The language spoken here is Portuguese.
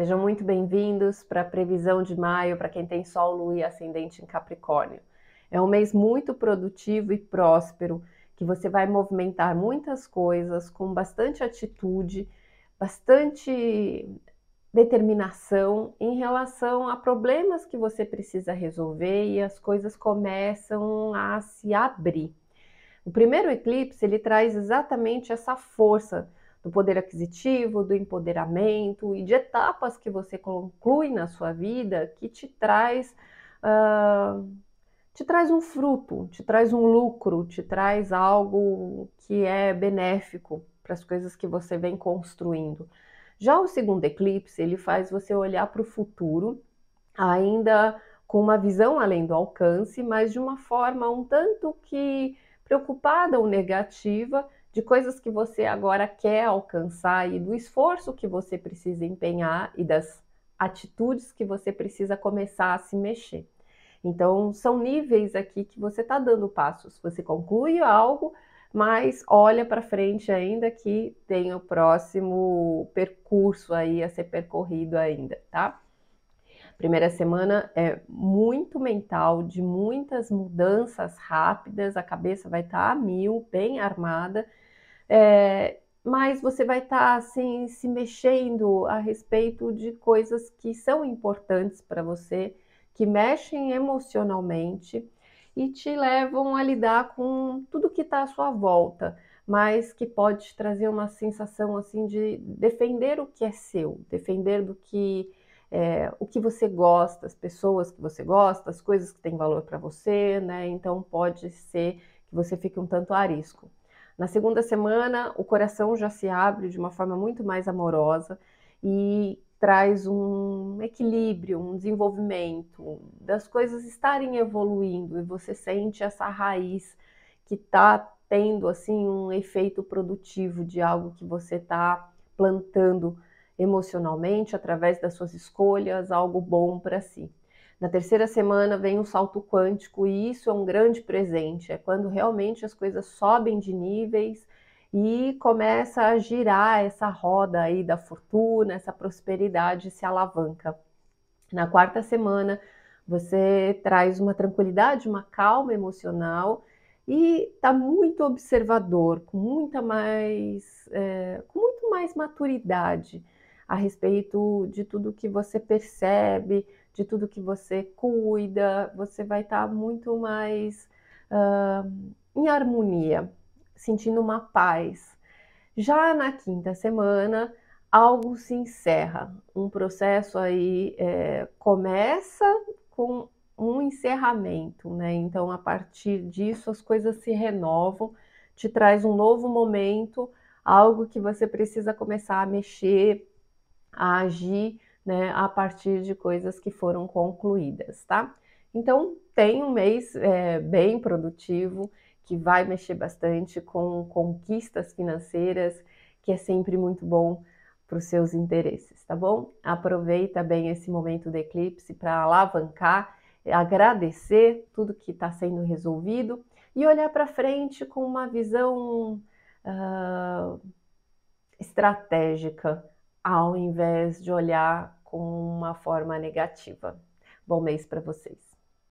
Sejam muito bem-vindos para a previsão de maio para quem tem Sol, Lua e Ascendente em Capricórnio. É um mês muito produtivo e próspero, que você vai movimentar muitas coisas com bastante atitude, bastante determinação em relação a problemas que você precisa resolver e as coisas começam a se abrir. O primeiro eclipse ele traz exatamente essa força do poder aquisitivo, do empoderamento e de etapas que você conclui na sua vida que te traz uh, te traz um fruto, te traz um lucro, te traz algo que é benéfico para as coisas que você vem construindo. Já o segundo eclipse, ele faz você olhar para o futuro, ainda com uma visão além do alcance, mas de uma forma um tanto que preocupada ou negativa, de coisas que você agora quer alcançar e do esforço que você precisa empenhar e das atitudes que você precisa começar a se mexer. Então, são níveis aqui que você está dando passos. Você conclui algo, mas olha para frente ainda que tem o próximo percurso aí a ser percorrido ainda, tá? Primeira semana é muito mental, de muitas mudanças rápidas, a cabeça vai estar tá a mil, bem armada, é, mas você vai estar tá, assim se mexendo a respeito de coisas que são importantes para você, que mexem emocionalmente e te levam a lidar com tudo que está à sua volta, mas que pode te trazer uma sensação assim de defender o que é seu, defender do que é, o que você gosta, as pessoas que você gosta, as coisas que têm valor para você, né? Então pode ser que você fique um tanto arisco. Na segunda semana, o coração já se abre de uma forma muito mais amorosa e traz um equilíbrio, um desenvolvimento, das coisas estarem evoluindo e você sente essa raiz que está tendo assim um efeito produtivo de algo que você está plantando emocionalmente, através das suas escolhas, algo bom para si. Na terceira semana vem um salto quântico e isso é um grande presente, é quando realmente as coisas sobem de níveis e começa a girar essa roda aí da fortuna, essa prosperidade se alavanca. Na quarta semana você traz uma tranquilidade, uma calma emocional e está muito observador, com muita mais, é, com muito mais maturidade a respeito de tudo que você percebe, de tudo que você cuida, você vai estar tá muito mais uh, em harmonia, sentindo uma paz. Já na quinta semana, algo se encerra, um processo aí é, começa com um encerramento, né? Então, a partir disso, as coisas se renovam, te traz um novo momento, algo que você precisa começar a mexer, a agir né, a partir de coisas que foram concluídas, tá? Então, tem um mês é, bem produtivo, que vai mexer bastante com conquistas financeiras, que é sempre muito bom para os seus interesses, tá bom? Aproveita bem esse momento do eclipse para alavancar, agradecer tudo que está sendo resolvido e olhar para frente com uma visão uh, estratégica ao invés de olhar com uma forma negativa. Bom mês para vocês.